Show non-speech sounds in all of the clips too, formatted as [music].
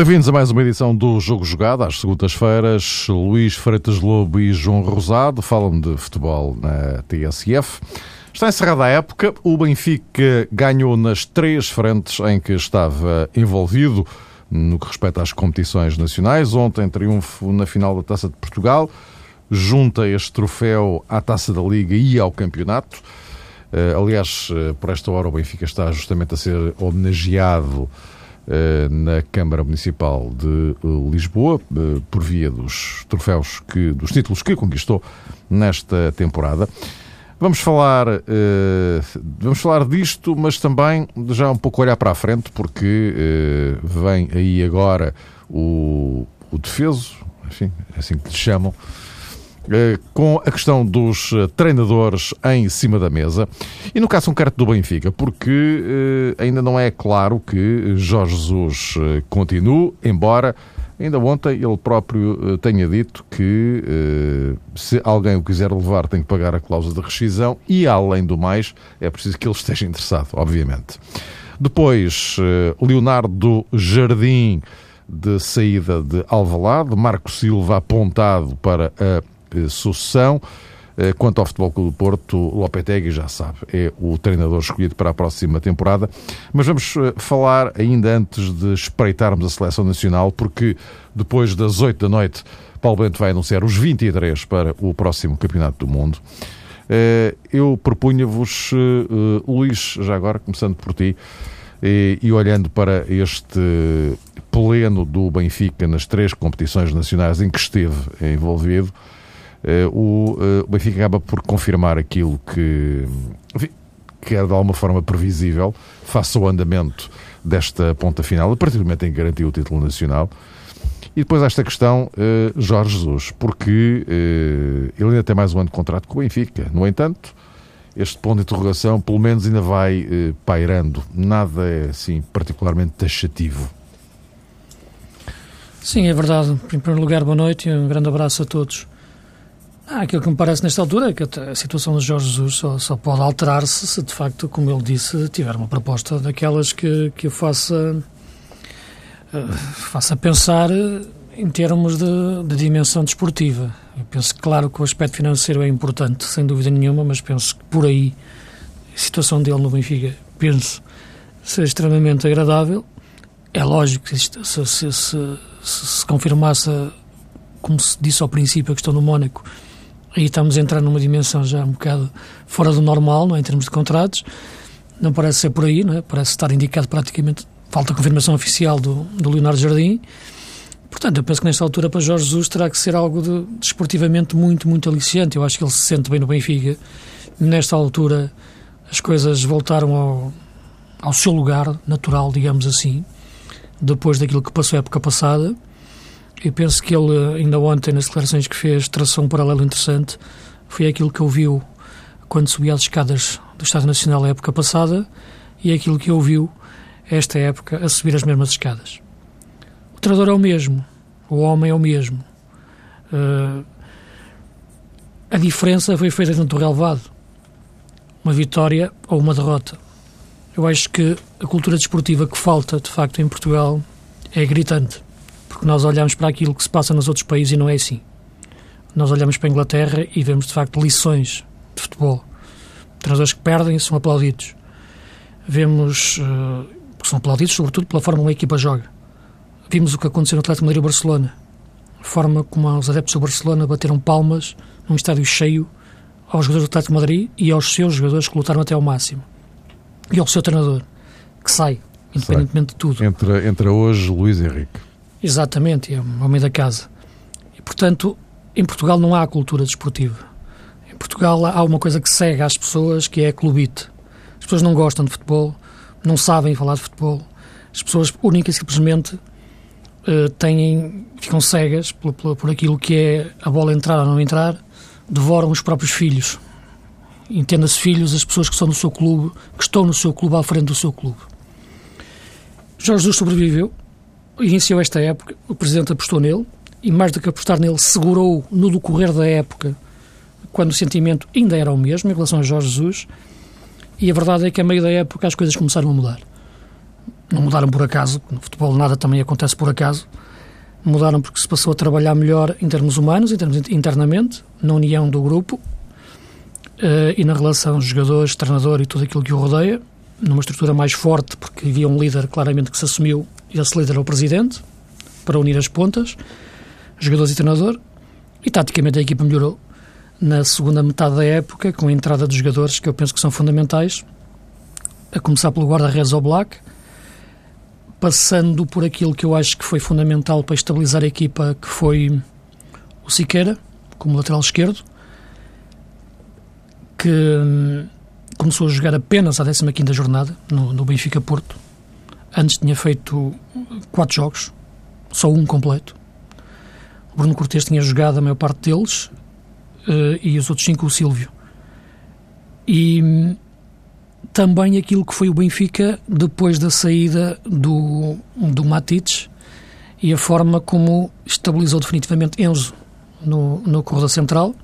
Bem-vindos a mais uma edição do Jogo Jogado. Às segundas-feiras, Luís Freitas Lobo e João Rosado falam de futebol na TSF. Está encerrada a época. O Benfica ganhou nas três frentes em que estava envolvido no que respeita às competições nacionais. Ontem, triunfo na final da Taça de Portugal. Junta este troféu à Taça da Liga e ao Campeonato. Eh, aliás, eh, por esta hora, o Benfica está justamente a ser homenageado na Câmara Municipal de eh, Lisboa, eh, por via dos troféus, que, dos títulos que conquistou nesta temporada. Vamos falar, vamos falar disto, mas também já um pouco olhar para a frente, porque vem aí agora o, o defeso, enfim, é assim que lhe chamam, eh, com a questão dos eh, treinadores em cima da mesa e no caso concreto do Benfica, porque eh, ainda não é claro que Jorge Jesus continue, embora ainda ontem ele próprio tenha dito que se alguém o quiser levar tem que pagar a cláusula de rescisão e, além do mais, é preciso que ele esteja interessado, obviamente. Depois, Leonardo Jardim de saída de Alvalade, Marco Silva apontado para a eh, sucessão. Eh, quanto ao Futebol Clube do Porto, Lopetegui já sabe, é o treinador escolhido para a próxima temporada. Mas vamos eh, falar ainda antes de espreitarmos a seleção nacional, porque depois das 8 da noite, Paulo Bento vai anunciar os 23 para o próximo Campeonato do Mundo. Eu propunha-vos, Luís, já agora, começando por ti, e olhando para este pleno do Benfica nas três competições nacionais em que esteve envolvido, eh, o, eh, o Benfica acaba por confirmar aquilo que, que era de alguma forma previsível, face ao andamento desta ponta final, a partir do momento em que o título nacional. E depois esta questão, eh, Jorge Jesus, porque ele ainda tem mais um ano de contrato com o Benfica. No entanto, este ponto de interrogação, pelo menos, ainda vai pairando. Nada é, assim, particularmente taxativo. Sim, é verdade. Em primeiro lugar, boa noite e um grande abraço a todos. Ah, aquilo que me parece nesta altura é que a situação de Jorge Jesus só, só pode alterar-se se, de facto, como ele disse, tiver uma proposta daquelas que, que o faça, uh, faça pensar em termos de, de, dimensão desportiva. Eu penso claro, que o aspecto financeiro é importante, sem dúvida nenhuma, mas penso que por aí a situação dele no Benfica, penso, ser extremamente agradável. É lógico que se, se, se, se confirmasse, como se disse ao princípio, a questão do Mónaco, Aí estamos a entrar numa dimensão já um bocado fora do normal, não é? em termos de contratos. Não parece ser por aí, não é? parece estar indicado praticamente. Falta confirmação oficial do, do Leonardo Jardim. Portanto, eu penso que nesta altura para Jorge Jesus terá que ser algo de, desportivamente muito, muito aliciante. Eu acho que ele se sente bem no Benfica. Nesta altura as coisas voltaram ao, ao seu lugar natural, digamos assim, depois daquilo que passou a época passada. Eu penso que ele, ainda ontem, nas declarações que fez, traçou um paralelo interessante. Foi aquilo que ouviu quando subia as escadas do Estado Nacional a época passada e é aquilo que ouviu esta época a subir as mesmas escadas. O treinador é o mesmo, o homem é o mesmo. Uh, a diferença foi feita dentro do relevado. Uma vitória ou uma derrota. Eu acho que a cultura desportiva que falta, de facto, em Portugal é gritante porque nós olhamos para aquilo que se passa nos outros países e não é assim. Nós olhamos para a Inglaterra e vemos, de facto, lições de futebol. Treinadores que perdem são aplaudidos. Vemos, uh, são aplaudidos sobretudo pela forma como a equipa joga. Vimos o que aconteceu no Atlético Madrid e Barcelona. A forma como os adeptos do Barcelona bateram palmas num estádio cheio aos jogadores do Atlético Madrid e aos seus jogadores que lutaram até ao máximo. E ao seu treinador, que sai, independentemente sai. de tudo. Entra, entra hoje Luís Henrique. Exatamente, é um homem da casa. E, portanto, em Portugal não há cultura desportiva. Em Portugal há uma coisa que cega às pessoas, que é a clubite. As pessoas não gostam de futebol, não sabem falar de futebol. As pessoas, única e simplesmente, uh, têm, ficam cegas por, por, por aquilo que é a bola entrar ou não entrar, devoram os próprios filhos. Entenda-se filhos, as pessoas que estão no seu clube, que estão no seu clube, à frente do seu clube. Jorge Jesus sobreviveu, iniciou esta época, o Presidente apostou nele e, mais do que apostar nele, segurou no decorrer da época, quando o sentimento ainda era o mesmo em relação a Jorge Jesus. E a verdade é que, a meio da época, as coisas começaram a mudar. não mudaram por acaso, no futebol nada também acontece por acaso, mudaram porque se passou a trabalhar melhor em termos humanos, em termos internamente, na união do grupo uh, e na relação jogadores, treinador e tudo aquilo que o rodeia, numa estrutura mais forte, porque havia um líder claramente que se assumiu, esse líder é o presidente, para unir as pontas, jogadores e treinador, e taticamente a equipa melhorou na segunda metade da época, com a entrada de jogadores que eu penso que são fundamentais, a começar pelo guarda-redes Black, passando por aquilo que eu acho que foi fundamental para estabilizar a equipa, que foi o Siqueira, como lateral esquerdo, que hum, começou a jogar apenas à 15ª jornada, no, no Benfica Porto. Antes tinha feito quatro jogos, só um completo. O Bruno Cortes tinha jogado a maior parte deles uh, e os outros cinco o Silvio. E também aquilo que foi o Benfica depois da saída do, do Matites e a forma como estabilizou definitivamente Enzo no, no corredor central,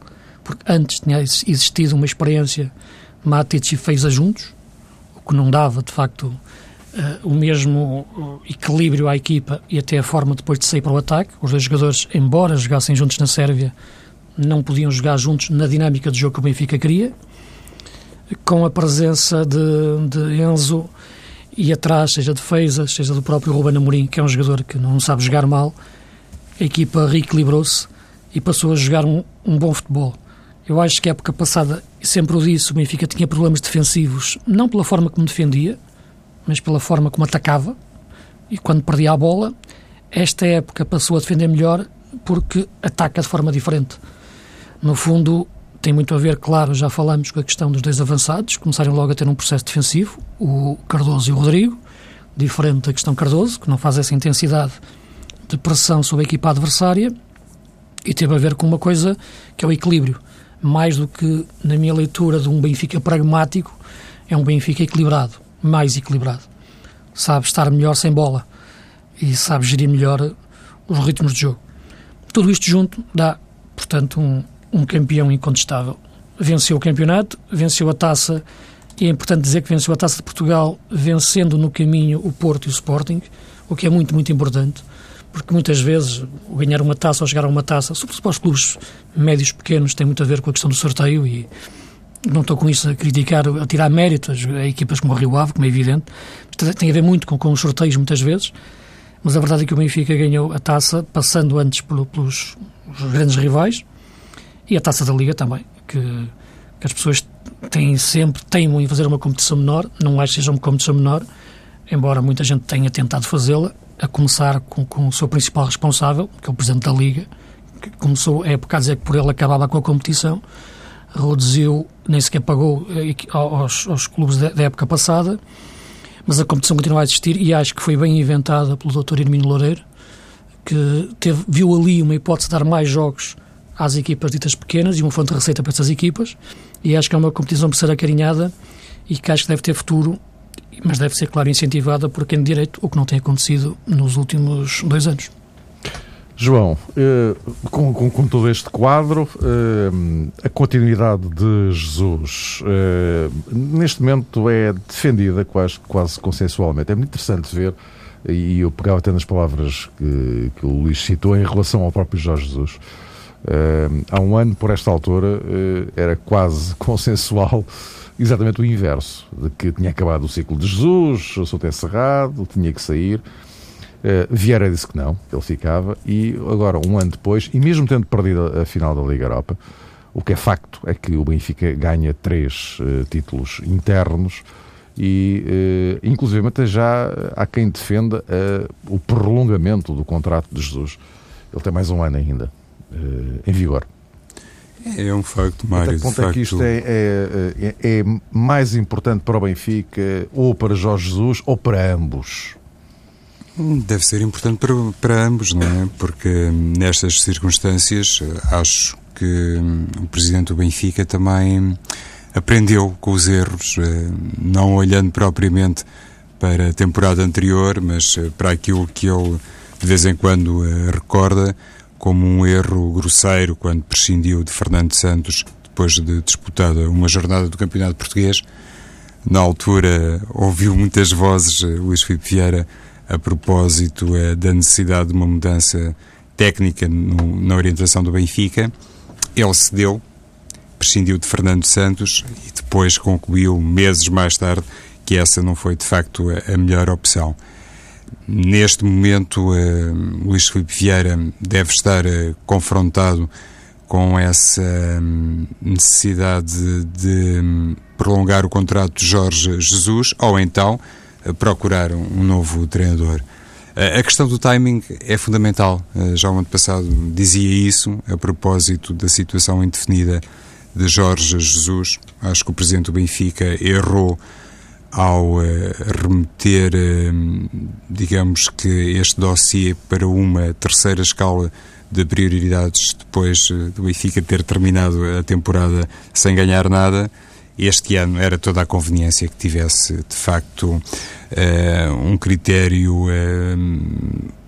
porque antes tinha existido uma experiência Matites e Feiza juntos, o que não dava, de facto, o mesmo equilíbrio à equipa e até a forma depois de sair para o ataque. Os dois jogadores, embora jogassem juntos na Sérvia, não podiam jogar juntos na dinâmica de jogo que o Benfica queria com a presença de, de Enzo e atrás, seja de Feiza, seja do próprio Ruben Amorim, que é um jogador que não sabe jogar mal, a equipa reequilibrou-se e passou a jogar um, um, bom futebol. Eu acho que a época passada, sempre o disse, o Benfica tinha problemas defensivos, não pela forma como defendia, mas pela forma como atacava, e quando perdia a bola, esta época passou a defender melhor porque ataca de forma diferente. No fundo, tem muito a ver, claro, já falamos com a questão dos dois avançados, começarem logo a ter um processo defensivo, o Cardoso e o Rodrigo, diferente da questão Cardoso, que não faz essa intensidade de pressão sobre a equipa adversária, e teve a ver com uma coisa que é o equilíbrio. Mais do que, na minha leitura, de um Benfica pragmático, é um Benfica equilibrado, mais equilibrado. Sabe estar melhor sem bola e sabe gerir melhor os ritmos de jogo. Tudo isto junto dá, portanto, um, um campeão incontestável. Venceu o campeonato, venceu a taça, e é importante dizer que venceu a taça de Portugal, vencendo no caminho o Porto e o Sporting, o que é muito, muito importante, porque muitas vezes ganhar uma taça ou chegar a uma taça, sobretudo para os clubes médios pequenos, tem muito a ver com a questão do sorteio e não estou com isso a criticar, a tirar méritos a equipas como o Rio Ave, como é evidente, tem a ver muito com, com os sorteios muitas vezes, mas a verdade é que o Benfica ganhou a taça passando antes pelos grandes rivais, e a taça da Liga também, que, que as pessoas têm sempre, teimam em fazer uma competição menor, não acho que seja uma competição menor, embora muita gente tenha tentado fazê-la, a começar com, com o seu principal responsável, que é o Presidente da Liga, que começou a época a dizer que por ele acabava com a competição, reduziu, nem sequer pagou eh, aos, aos clubes da, época passada, mas a competição continua a existir e acho que foi bem inventada pelo Dr. Irmino Loureiro, que teve, viu ali uma hipótese de dar mais jogos às equipas ditas pequenas e uma fonte de receita para essas equipas. E acho que é uma competição por ser acarinhada e que acho que deve ter futuro, mas deve ser, claro, incentivada por quem de direito, o que não tem acontecido nos últimos dois anos. João, eh, com, com, com, todo este quadro, eh, a continuidade de Jesus eh, neste momento é defendida quase, quase consensualmente. É muito interessante ver, e eu pegava até nas palavras que, que o Luís citou em relação ao próprio Jorge Jesus. Há um ano, por esta altura, era quase [laughs] consensual exatamente o inverso, de que tinha acabado o ciclo de Jesus, o assunto é encerrado, tinha que sair. Uh, Vieira disse que não, que ele ficava, e agora, um ano depois, e mesmo tendo perdido a, a final da Liga Europa, o que é facto é que o Benfica ganha três uh, títulos internos e, uh, inclusive, até já há quem defenda o prolongamento do contrato de Jesus. Ele tem mais um ano ainda. Eh, em vigor. É um facto, Mário. Até que ponto é que isto é, é, é, é, mais importante para o Benfica, ou para Jorge Jesus, ou para ambos? Deve ser importante para, para ambos, não é? Porque nestas circunstâncias acho que hum, o presidente do Benfica também aprendeu com os erros, eh, não olhando propriamente para a temporada anterior, mas eh, para aquilo que ele de vez em quando recorda como um erro grosseiro quando prescindiu de Fernando Santos depois de disputada uma jornada do Campeonato Português, na altura ouviu muitas vozes, Luís Filipe Vieira, a propósito da necessidade de uma mudança técnica no, na orientação do Benfica. Ele cedeu, prescindiu de Fernando Santos e depois concluiu, meses mais tarde, que essa não foi de facto a, a melhor opção. Neste momento, uh, Luís Filipe Vieira deve estar uh, confrontado com essa um, necessidade de, de um, prolongar o contrato de Jorge Jesus ou então procurar um, novo treinador. a questão do timing é fundamental. já o ano passado dizia isso a propósito da situação indefinida de Jorge Jesus. Acho que o presidente do Benfica errou ao uh, remeter, uh, digamos que, este dossiê para uma terceira escala de prioridades depois do Benfica ter terminado a temporada sem ganhar nada, este ano era toda a conveniência que tivesse, de facto, um critério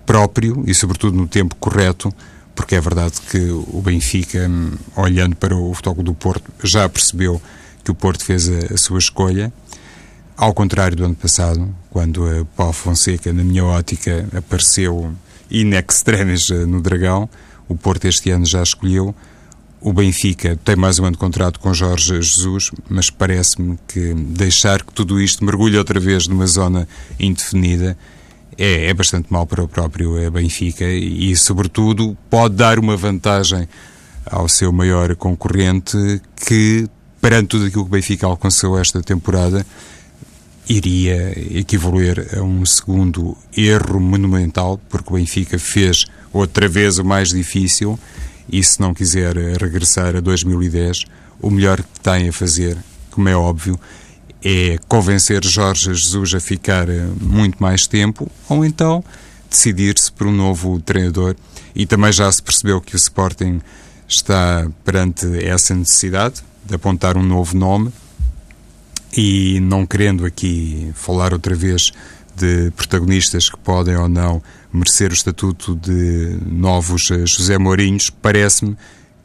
próprio e, sobretudo, no tempo correto, porque é verdade que o Benfica, olhando para o Futebol do Porto, já percebeu que o Porto fez a, a sua escolha ao contrário do ano passado, quando a Paulo Fonseca, na minha ótica, apareceu in extremis eh, no Dragão, o Porto este ano já escolheu. O Benfica tem mais um ano de contrato com Jorge Jesus, mas parece-me que deixar que tudo isto mergulhe outra vez numa zona indefinida é, é bastante mal para o próprio eh, Benfica e, sobretudo, pode dar uma vantagem ao seu maior concorrente que, perante tudo aquilo que o Benfica alcançou esta temporada, iria equivaler a um segundo erro monumental, porque o Benfica fez outra vez o mais difícil e se não quiser regressar a 2010, o melhor que tem a fazer, como é óbvio, é convencer Jorge Jesus a ficar muito mais tempo ou então decidir-se por um novo treinador. E também já se percebeu que o Sporting está perante essa necessidade de apontar um novo nome e não querendo aqui falar outra vez de protagonistas que podem ou não merecer o estatuto de novos eh, José Mourinhos, parece-me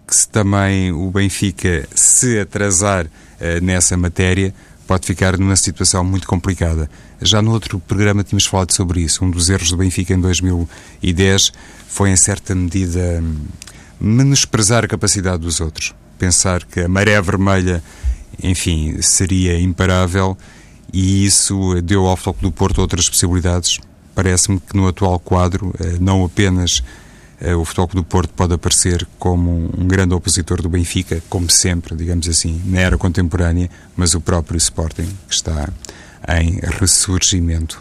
que se também o Benfica se atrasar uh, nessa matéria, pode ficar numa situação muito complicada. Já no outro programa tínhamos falado sobre isso. Um dos erros do Benfica em 2010 foi, em certa medida, menosprezar a capacidade dos outros. Pensar que a maré vermelha enfim, seria imparável e isso deu ao Futebol do Porto outras possibilidades. Parece-me que no atual quadro, eh, não apenas eh, o Futebol do Porto pode aparecer como um grande opositor do Benfica, como sempre, digamos assim, na era contemporânea, mas o próprio Sporting, que está em ressurgimento.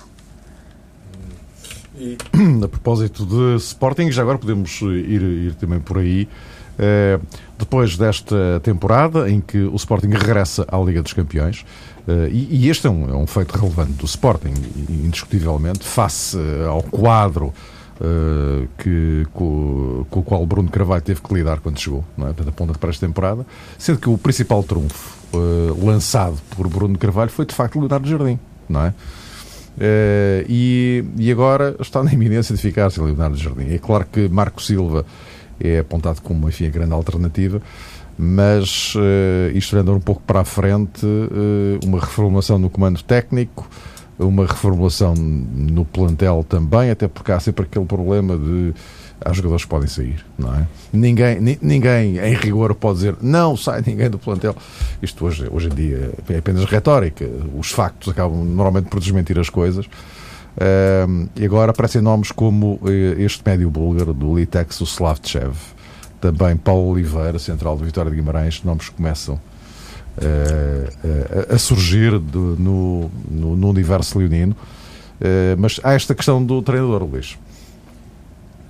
E, [clears throat] a propósito de Sporting, já agora podemos ir, ir também por aí. Eh, depois desta temporada em que o Sporting regressa à Liga dos Campeões, eh, e este é um, é um feito relevante do Sporting, indiscutivelmente, face eh, ao quadro que, com, com, o qual Bruno Carvalho teve que lidar quando chegou, não é? a ponta de pré-temporada, sendo que o principal trunfo lançado por Bruno Carvalho foi de facto Leonardo Jardim, não é? e, e agora está na iminência de ficar sem Leonardo Jardim. É claro que Marco Silva é apontado como enfim, a grande alternativa, mas uh, isto andando um pouco para a frente, uh, uma reformulação no comando técnico, uma reformulação no plantel também, até porque há sempre aquele problema de há jogadores que podem sair, não é? Ninguém, ninguém em rigor pode dizer não sai ninguém do plantel. Isto hoje, hoje em dia é apenas retórica. Os factos acabam normalmente por desmentir as coisas. Uh, e agora aparecem nomes como uh, este médio búlgaro do Litex, o Slavchev, também Paulo Oliveira, central do Vitória de Guimarães, nomes que começam uh, a surgir de, no, no, no, universo leonino. mas há esta questão do treinador, Luís.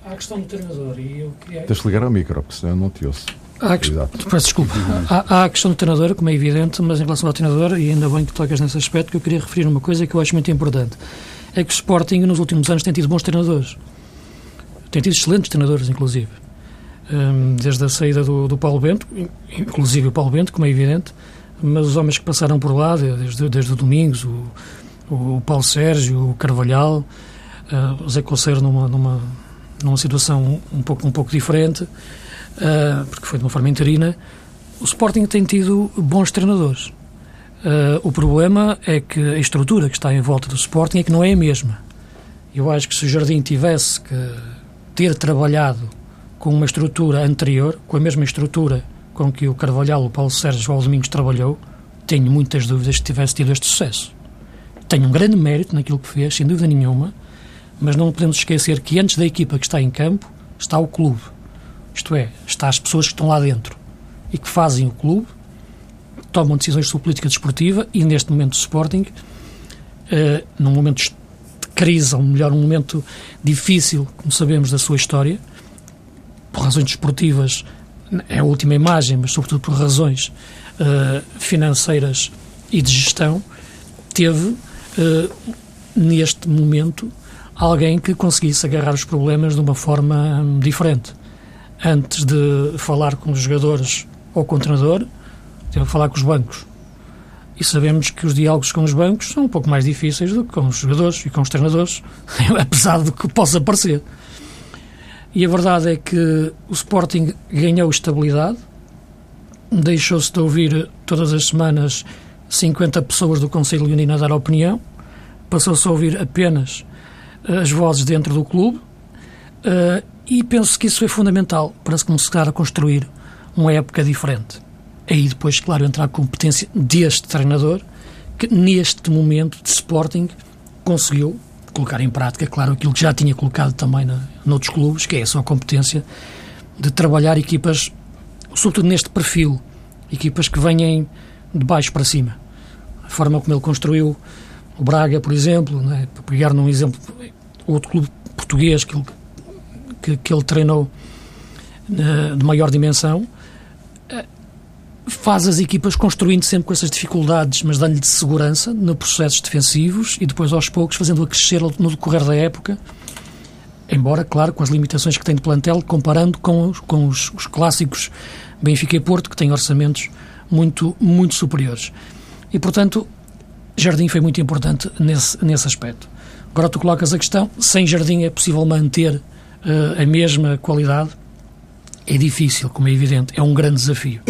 Há a questão do treinador e eu queria... Tens de ligar ao micro, porque senão eu não te ouço. Há, peço desculpa. Há, há, a questão do treinador, como é evidente, mas em relação ao treinador, e ainda bem que tocas nesse aspecto, que eu queria referir uma coisa que eu acho muito importante é que o Sporting nos últimos anos tem tido bons treinadores. Tem tido excelentes treinadores, inclusive. Um, desde a saída do, do, Paulo Bento, inclusive o Paulo Bento, como é evidente, mas os homens que passaram por lá, desde, desde o Domingos, o, o Paulo Sérgio, o Carvalhal, uh, o Zé Conceiro numa, numa, numa situação um pouco, um pouco diferente, uh, porque foi de uma forma interina, o Sporting tem tido bons treinadores. Uh, o problema é que a estrutura que está em volta do Sporting é que não é a mesma. Eu acho que se o Jardim tivesse que ter trabalhado com uma estrutura anterior, com a mesma estrutura com que o Carvalhal, o Paulo Sérgio ou o Domingos trabalhou, tenho muitas dúvidas que tivesse tido este sucesso. Tenho um grande mérito naquilo que fez, sem dúvida nenhuma, mas não podemos esquecer que antes da equipa que está em campo está o clube. Isto é, está as pessoas que estão lá dentro e que fazem o clube, tomam decisões sobre política desportiva e neste momento o Sporting, uh, num momento de crise, ou melhor, um momento difícil, como sabemos, da sua história, por razões desportivas, é a última imagem, mas sobretudo por razões uh, financeiras e de gestão, teve uh, neste momento alguém que conseguisse agarrar os problemas de uma forma um, diferente. Antes de falar com os jogadores ou com o treinador, teve que falar com os bancos. E sabemos que os diálogos com os bancos são um pouco mais difíceis do que com os jogadores e com os treinadores, [laughs] apesar do que possa parecer. E a verdade é que o Sporting ganhou estabilidade, deixou-se de ouvir todas as semanas 50 pessoas do Conselho Leonino a dar opinião, passou-se a ouvir apenas eh, as vozes dentro do clube uh, e penso que isso é fundamental para se começar a construir uma época diferente. Aí depois, claro, entrar a competência deste treinador que neste momento de Sporting conseguiu colocar em prática, claro, aquilo que já tinha colocado também na, noutros clubes, que é a sua competência de trabalhar equipas, sobretudo neste perfil, equipas que venham de baixo para cima. A forma como ele construiu o Braga, por exemplo, né, para pegar num exemplo, outro clube português que ele, que, que ele treinou uh, de maior dimensão, faz as equipas construindo sempre com essas dificuldades, mas dando-lhe de segurança no processos defensivos e depois aos poucos fazendo-a crescer no decorrer da época, embora, claro, com as limitações que tem de plantel, comparando com, os, com os, os clássicos Benfica e Porto, que têm orçamentos muito, muito superiores. E, portanto, Jardim foi muito importante nesse, nesse aspecto. Agora tu colocas a questão, sem Jardim é possível manter uh, a mesma qualidade? É difícil, como é evidente, é um grande desafio.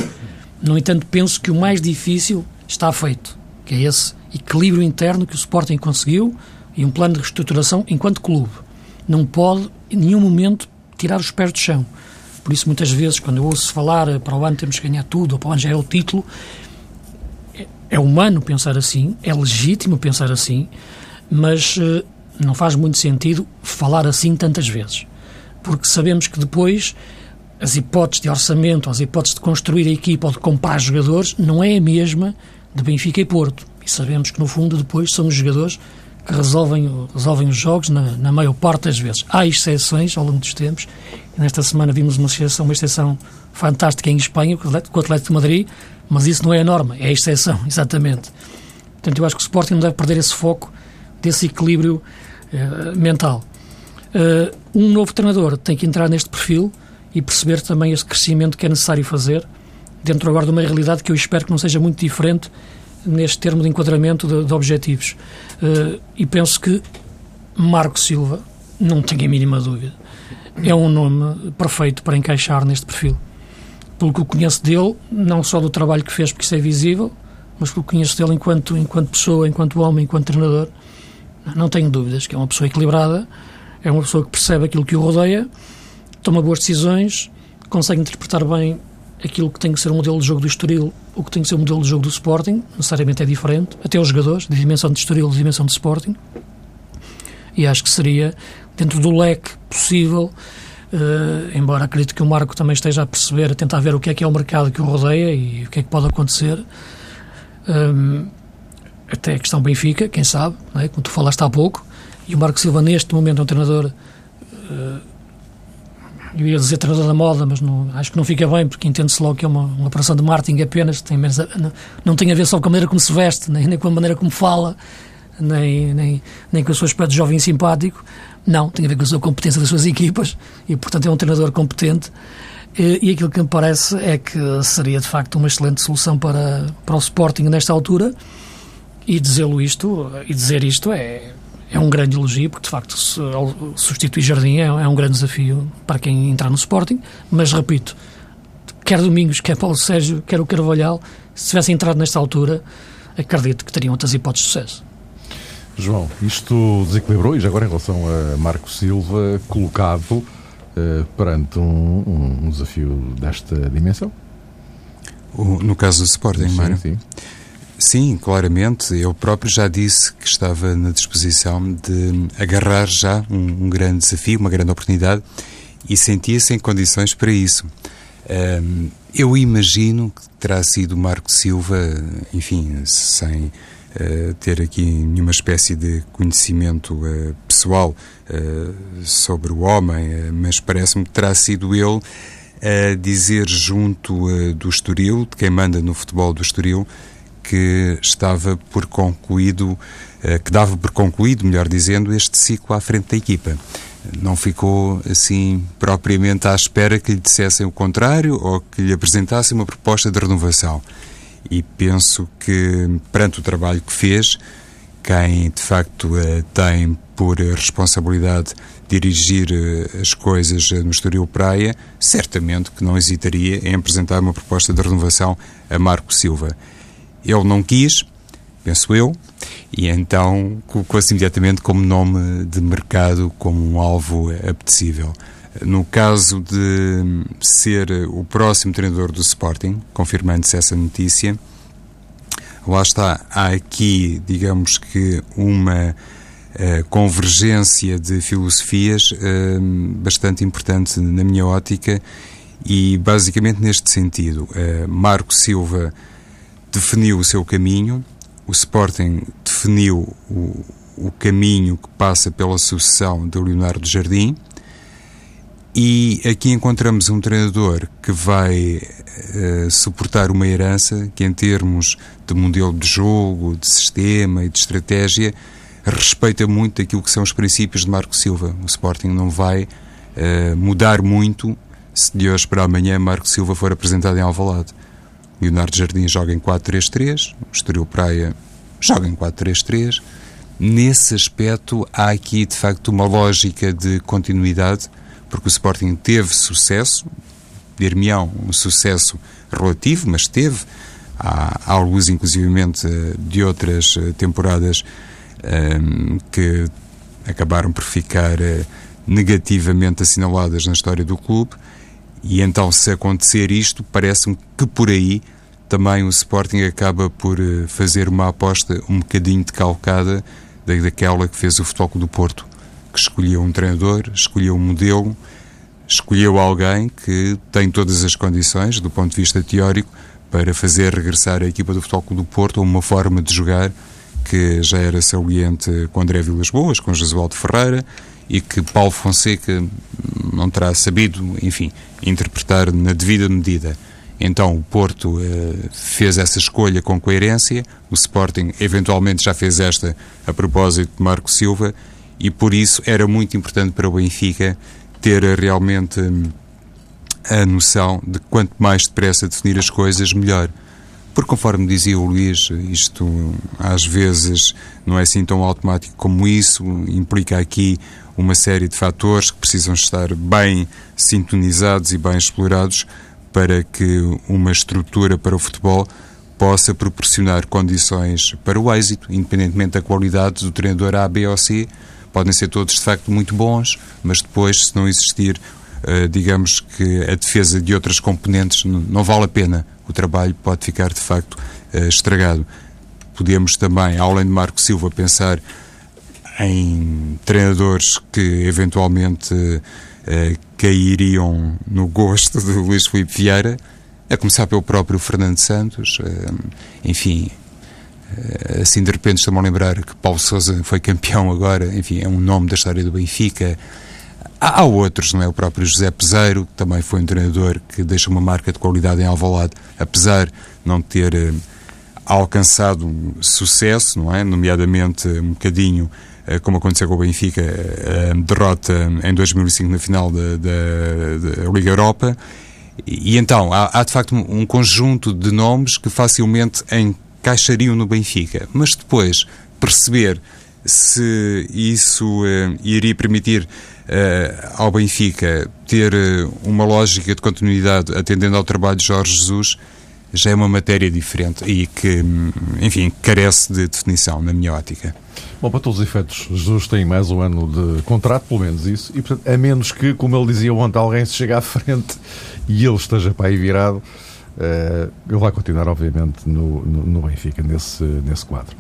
No entanto, penso que o mais difícil está feito, que é esse equilíbrio interno que o Sporting conseguiu e um plano de reestruturação enquanto clube. Não pode, em nenhum momento, tirar os pés do chão. Por isso, muitas vezes, quando eu ouço falar eh, para o ano temos que ganhar tudo, ou para o ano já é o título, é, é humano pensar assim, é legítimo pensar assim, mas uh, não faz muito sentido falar assim tantas vezes. Porque sabemos que depois as hipóteses de orçamento, as hipóteses de construir a equipa ou de comprar jogadores, não é a mesma de Benfica e Porto. E sabemos que, no fundo, depois são os jogadores que resolvem, resolvem os jogos na, na maior parte das vezes. Há exceções ao longo dos tempos. Nesta semana vimos uma exceção, uma exceção fantástica em Espanha, com o Atlético de Madrid, mas isso não é a norma, é a exceção, [laughs] exatamente. Portanto, eu acho que o Sporting não deve perder esse foco desse equilíbrio eh, mental. Uh, um novo treinador tem que entrar neste perfil e perceber também esse crescimento que é necessário fazer dentro agora de uma realidade que eu espero que não seja muito diferente neste termo de enquadramento de, de objetivos. Uh, e penso que Marco Silva, não tenho a mínima dúvida, é um nome perfeito para encaixar neste perfil. Pelo que eu conheço dele, não só do trabalho que fez, porque isso é visível, mas pelo que conheço dele enquanto, enquanto pessoa, enquanto homem, enquanto treinador, não tenho dúvidas que é uma pessoa equilibrada, é uma pessoa que percebe aquilo que o rodeia toma boas decisões, consegue interpretar bem aquilo que tem que ser o modelo de jogo do Estoril, o que tem que ser o modelo de jogo do Sporting, necessariamente é diferente, até os jogadores, de dimensão de Estoril, de dimensão de Sporting, e acho que seria, dentro do leque possível, uh, embora acredito que o Marco também esteja a perceber, a tentar ver o que é que é o mercado que o rodeia e o que é que pode acontecer, um, até a questão Benfica, quem sabe, é? como tu falaste há pouco, e o Marco Silva neste momento é um treinador uh, eu ia dizer treinador da moda, mas não, acho que não fica bem, porque entende-se logo que é uma, uma operação de marketing apenas, tem menos não, não, tem a ver só com a maneira como se veste, nem, nem com a maneira como fala, nem, nem, nem com o seu aspecto jovem e simpático, não, tem a ver com a competência das suas equipas, e portanto é um treinador competente, e, e aquilo que me parece é que seria de facto uma excelente solução para, para o Sporting nesta altura, e dizê-lo isto, e dizer isto é é um grande elogio, porque de facto substituir Jardim é, é, um grande desafio para quem entrar no Sporting, mas repito, quer Domingos, quer Paulo Sérgio, quer o Carvalhal, se tivessem entrado nesta altura, acredito que teriam outras hipóteses de sucesso. João, isto desequilibrou, e já agora em relação a Marco Silva, colocado uh, perante um, um, desafio desta dimensão? O, no caso do Sporting, sim, Mário? Sim. Sim, claramente. Eu próprio já disse que estava na disposição de agarrar já um, um grande desafio, uma grande oportunidade e sentia-se em condições para isso. Um, eu imagino que terá sido Marco Silva, enfim, sem uh, ter aqui nenhuma espécie de conhecimento uh, pessoal uh, sobre o homem, mas parece-me que terá sido ele a dizer junto do Estoril, de quem manda no futebol do Estoril, que estava por concluído, que dava por concluído, melhor dizendo, este ciclo à frente da equipa não ficou assim propriamente à espera que lhe dissessem o contrário ou que lhe apresentassem uma proposta de renovação. E penso que, perante o trabalho que fez, quem de facto eh, tem por responsabilidade dirigir eh, as coisas no Estoril Praia, certamente que não hesitaria em apresentar uma proposta de renovação a Marco Silva. Ele não quis, penso eu, e então colocou-se imediatamente como nome de mercado, como um alvo apetecível. No caso de ser o próximo treinador do Sporting, confirmando-se essa notícia, lá está, há aqui, digamos que, uma uh, convergência de filosofias uh, bastante importante na minha ótica e, basicamente, neste sentido, uh, Marco Silva definiu o seu caminho, o Sporting definiu o, o caminho que passa pela sucessão de Leonardo Jardim e aqui encontramos um treinador que vai uh, suportar uma herança que, em termos de modelo de jogo, de sistema e de estratégia, respeita muito aquilo que são os princípios de Marco Silva. O Sporting não vai uh, mudar muito se de hoje para amanhã Marco Silva for apresentado em Alvalade. Leonardo Jardim joga em 4-3-3, o Estoril Praia joga em 4-3-3. Nesse aspecto, há aqui de facto uma lógica de continuidade, porque o Sporting teve sucesso, dir-me-ão, um sucesso relativo, mas teve, há, há luz inclusivamente de outras eh, temporadas um, que acabaram por ficar uh, negativamente assinaladas na história do clube, e então se acontecer isto, parece-me que por aí também o Sporting acaba por eh, fazer uma aposta um bocadinho decalcada daquela que fez o Futebol do Porto, que escolheu um treinador, escolheu um modelo, escolheu alguém que tem todas as condições, do ponto de vista teórico, para fazer regressar a equipa do Futebol do Porto a uma forma de jogar que já era saliente com André Vilas Boas, com Jesualdo Ferreira, e que Paulo Fonseca não terá sabido, enfim, interpretar na devida medida. Então o Porto eh, fez essa escolha com coerência, o Sporting eventualmente já fez esta a propósito de Marco Silva e por isso era muito importante para o Benfica ter realmente hum, a noção de quanto mais depressa definir as coisas, melhor. Porque, conforme dizia o Luís, isto às vezes não é assim tão automático como isso, implica aqui uma série de fatores que precisam estar bem sintonizados e bem explorados para que uma estrutura para o futebol possa proporcionar condições para o êxito, independentemente da qualidade do treinador A, B ou C. Podem ser todos de facto muito bons, mas depois, se não existir, uh, digamos que a defesa de outras componentes, não vale a pena. O trabalho pode ficar de facto uh, estragado. Podemos também, além de Marco Silva, pensar em treinadores que eventualmente uh, cairiam no gosto de Luís Filipe Vieira, a começar pelo próprio Fernando Santos, eh, enfim, eh, assim de repente estou-me a lembrar que Paulo Sousa foi campeão agora, enfim, é um nome da história do Benfica. Há, outros, não é? O próprio José Peseiro, que também foi um treinador que deixa uma marca de qualidade em Alvalade, apesar de não ter alcançado sucesso, não é? Nomeadamente um bocadinho eh, como aconteceu com o Benfica, a eh, derrota em 2005 na final da, da, da Liga Europa. E, então, há, há, de facto um conjunto de nomes que facilmente encaixariam no Benfica, mas depois perceber se isso uh, iria permitir uh, ao Benfica ter uh, uma lógica de continuidade atendendo ao trabalho de Jorge Jesus já é uma matéria diferente e que, enfim, carece de definição, na minha ótica. Bom, para todos os efeitos, Jesus tem mais um ano de contrato, pelo menos isso, e portanto, a menos que, como ele dizia ontem, alguém se chegue à frente e ele esteja para aí virado, uh, ele vai continuar, obviamente, no, no, no Benfica, nesse, nesse quadro.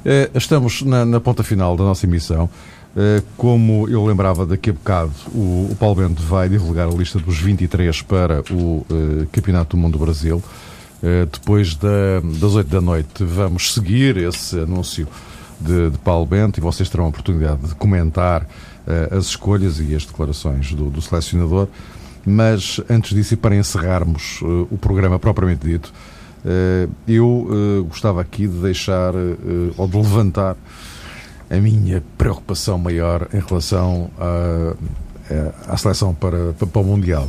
Uh, estamos na, na, ponta final da nossa emissão. Uh, como eu lembrava daqui a bocado, o, o Paulo Bento vai divulgar a lista dos 23 para o Campeonato do Mundo do Brasil. Depois da, das 8 da noite, vamos seguir esse anúncio de, de Paulo Bento e vocês terão a oportunidade de comentar uh, as escolhas e as declarações do, do, selecionador. Mas antes disso, e para encerrarmos uh, o programa propriamente dito, uh, eu gostava aqui de deixar ou de levantar a minha preocupação maior em relação à, à seleção para, para o Mundial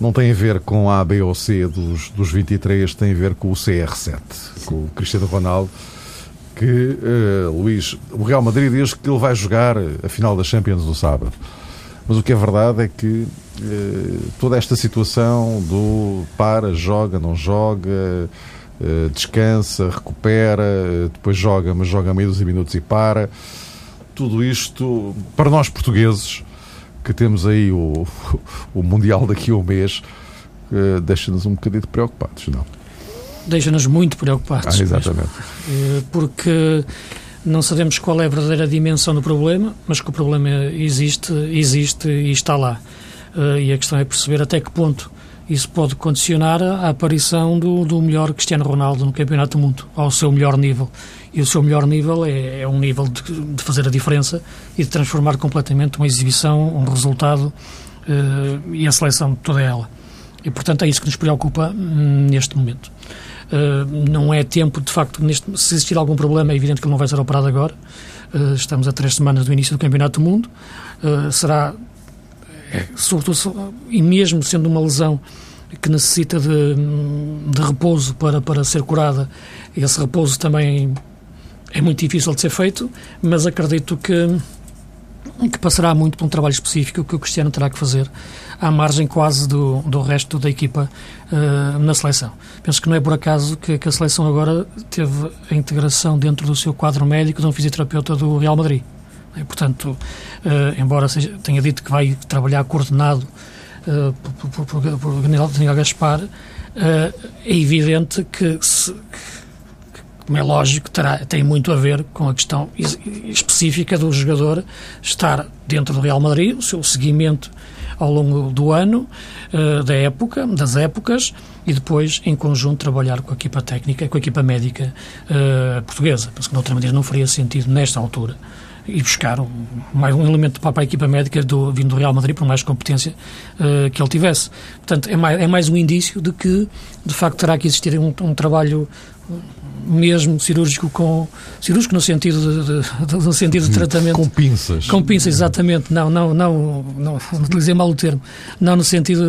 não tem a ver com a B ou C dos, dos 23, tem a ver com o CR7, com o Cristiano Ronaldo, que, uh, Luís, o Real Madrid diz que ele vai jogar a final da Champions no sábado. Mas o que é verdade é que uh, toda esta situação do para, joga, não joga, uh, descansa, recupera, depois joga, mas joga meio dos minutos e para. Tudo isto, para nós portugueses, que temos aí o, o Mundial daqui a um mês, deixa-nos um bocadinho preocupados, não? deixa-nos muito preocupados. Ah, exatamente. Eh, porque não sabemos qual é a verdadeira dimensão do problema, mas que o problema existe, existe e está lá. Eh, e a questão é perceber até que ponto isso pode condicionar a aparição do, do melhor Cristiano Ronaldo no Campeonato do Mundo, ao seu melhor nível. E o seu melhor nível é, é um nível de, de, fazer a diferença e de transformar completamente uma exibição, um resultado uh, e a seleção toda ela. E, portanto, é isso que nos preocupa hum, neste momento. Uh, não é tempo, de facto, neste, se existir algum problema, é evidente que ele não vai ser operado agora. Uh, estamos a três semanas do início do Campeonato do Mundo. Será, é, sobretudo, e mesmo sendo uma lesão que necessita de, de repouso para, para ser curada, esse repouso também é muito difícil de ser feito, mas acredito que que passará muito por um trabalho específico que o Cristiano terá que fazer à margem quase do, do resto da equipa uh, na seleção. Penso que não é por acaso que, que, a seleção agora teve a integração dentro do seu quadro médico de um fisioterapeuta do Real Madrid. E, portanto, uh, embora seja, tenha dito que vai trabalhar coordenado uh, por, por, por, por Daniel Gaspar, é evidente que se, como é lógico, terá, tem muito a ver com a questão específica do jogador estar dentro do Real Madrid, o seu seguimento ao longo do ano, uh, da época, das épocas, e depois, em conjunto, trabalhar com a equipa técnica, com a equipa médica uh, portuguesa. Penso que, de outra maneira, não faria sentido, nesta altura, e buscar um, mais um elemento para a equipa médica do, vindo do Real Madrid, por mais competência uh, que ele tivesse. Portanto, é mais, é mais um indício de que, de facto, terá que existir um, um trabalho mesmo cirúrgico com cirúrgico no sentido de, de, no sentido de tratamento. com pinças. Com pinças exatamente. Não não não não, não utilizei mal o termo. Não no sentido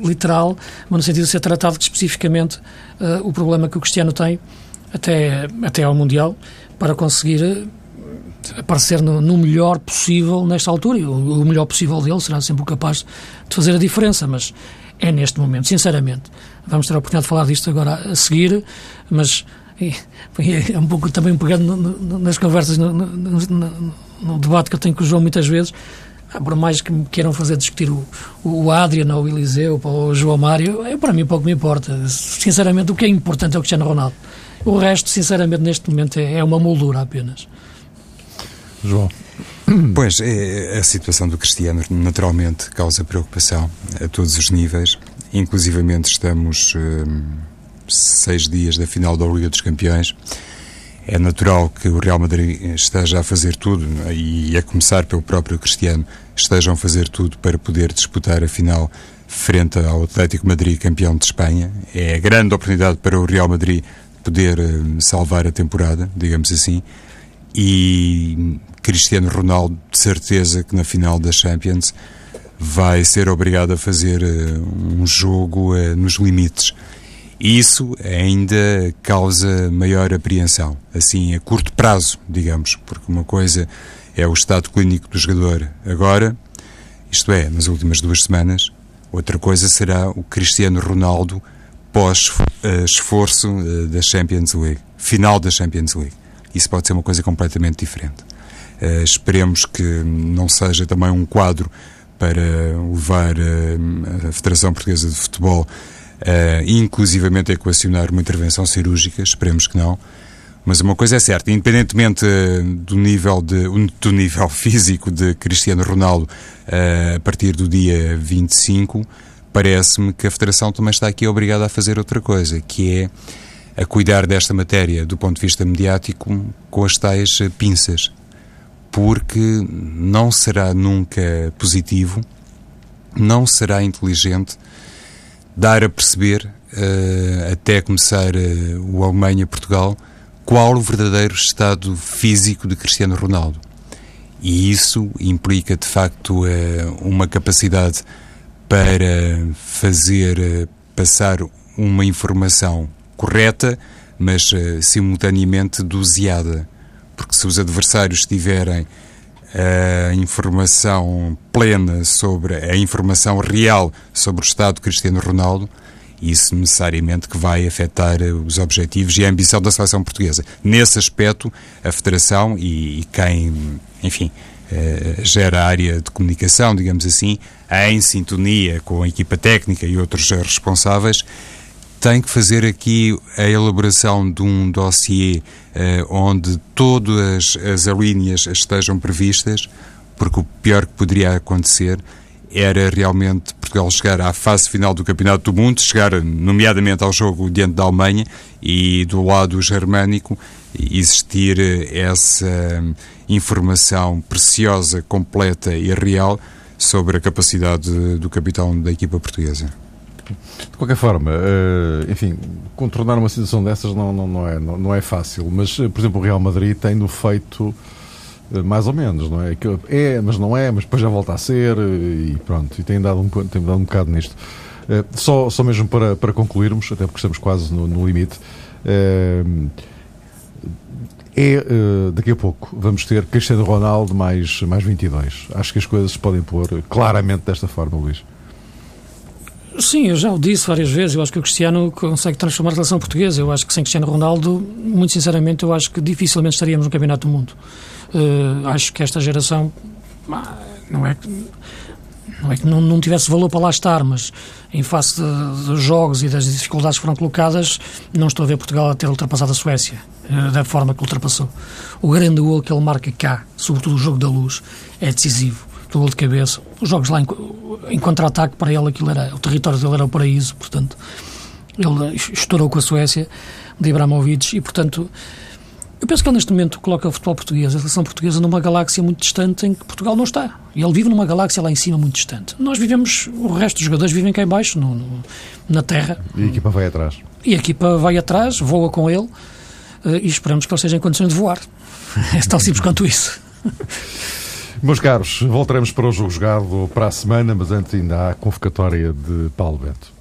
literal mas no sentido de ser tratado especificamente uh, o problema que o Cristiano tem até até ao mundial para conseguir eh, aparecer no, no, melhor possível nesta altura. E o, o melhor possível dele será sempre o capaz de fazer a diferença mas é neste momento, sinceramente. Vamos ter a oportunidade de falar disto agora a seguir, mas é um pouco também pegando no, nas conversas, no, no, no, debate que eu tenho com o João muitas vezes, ah, por mais que me queiram fazer discutir o, o Adriano ou o Eliseu ou o João Mário, é, para mim pouco me importa. Sinceramente, o que é importante é o Cristiano Ronaldo. O resto, sinceramente, neste momento é, é uma moldura apenas. João. [clears throat] Pois, é, a situação do Cristiano naturalmente causa preocupação a todos os níveis. Inclusivamente estamos hum, seis dias da final da Liga dos Campeões. É natural que o Real Madrid esteja a fazer tudo, e a começar pelo próprio Cristiano, estejam a fazer tudo para poder disputar a final frente ao Atlético Madrid, campeão de Espanha. É a grande oportunidade para o Real Madrid poder hum, salvar a temporada, digamos assim. E Cristiano Ronaldo, de certeza que na final da Champions vai ser obrigado a fazer uh, um jogo uh, nos limites. Isso ainda causa maior apreensão, assim a curto prazo, digamos, porque uma coisa é o estado clínico do jogador agora, isto é, nas últimas duas semanas, outra coisa será o Cristiano Ronaldo pós-esforço uh, da Champions League, final da Champions League. Isso pode ser uma coisa completamente diferente. Uh, esperemos que não seja também um quadro para levar uh, a Federação Portuguesa de Futebol, inclusivamente a equacionar uma intervenção cirúrgica, esperemos que não. Mas uma coisa é certa, independentemente do nível, de, do nível [laughs] físico de Cristiano Ronaldo a partir do dia 25, parece-me que a Federação também está aqui obrigada a fazer outra coisa, que é a cuidar desta matéria do ponto de vista mediático com as tais pinças. Porque não será nunca positivo, não será inteligente dar a perceber, uh, até começar uh, o Alemanha-Portugal, qual o verdadeiro estado físico de Cristiano Ronaldo. E isso implica, de facto, uh, uma capacidade para fazer passar uma informação correta, mas simultaneamente doseada. Porque se os adversários tiverem a informação plena sobre a informação real sobre o estado de Cristiano Ronaldo, isso necessariamente que vai afetar eh, os objetivos e a ambição da seleção portuguesa. Nesse aspecto, a Federação e, e quem, enfim, eh, gera a área de comunicação, digamos assim, em sintonia com a equipa técnica e outros responsáveis, tem que fazer aqui a elaboração de um dossiê eh, onde todas as alíneas estejam previstas, porque o pior que poderia acontecer era realmente Portugal chegar à fase final do Campeonato do Mundo, chegar nomeadamente ao jogo diante da Alemanha e do lado germânico existir essa informação preciosa, completa e real sobre a capacidade do capitão da equipa portuguesa. De qualquer forma, eh, enfim, contornar uma situação dessas não, não, não, é, não, é fácil, mas, por exemplo, o Real Madrid tem no feito eh, mais ou menos, não é? É, mas não é, mas depois já volta a ser e pronto, e tem dado um, tem dado um bocado nisto. Eh, só, só mesmo para, para concluirmos, até porque estamos quase no, no limite, é, é daqui a pouco vamos ter Cristiano Ronaldo mais, mais 22. Acho que as coisas se podem pôr claramente desta forma, Luís. Sim, eu já o disse várias vezes. Eu acho que o Cristiano consegue transformar a relação portuguesa. Eu acho que sem Cristiano Ronaldo, muito sinceramente, eu acho que dificilmente estaríamos no Campeonato do Mundo. Uh, acho que esta geração não é que não é que não, não, tivesse valor para lá estar, mas em face dos jogos e das dificuldades que foram colocadas, não estou a ver Portugal a ter ultrapassado a Suécia uh, da forma que ultrapassou. O grande gol que ele marca cá, sobretudo o jogo da luz, é decisivo. Do gol de cabeça. Os jogos lá em, em contra-ataque, para ele, aquilo era, o território dele era o paraíso, portanto, ele estourou com a Suécia de Ibrahimovic e, portanto, eu penso que ele, neste momento, coloca o futebol português, a seleção portuguesa, numa galáxia muito distante em que Portugal não está. E ele vive numa galáxia lá em cima muito distante. Nós vivemos, o resto dos jogadores vivem cá em baixo, no, no, na terra. E a equipa vai atrás. E a equipa vai atrás, voa com ele uh, e esperamos que ele seja em condições de voar. [laughs] é tão simples quanto isso. [laughs] Meus caros, voltaremos para o jogo jogado para a semana, mas antes ainda há a convocatória de Paulo Bento.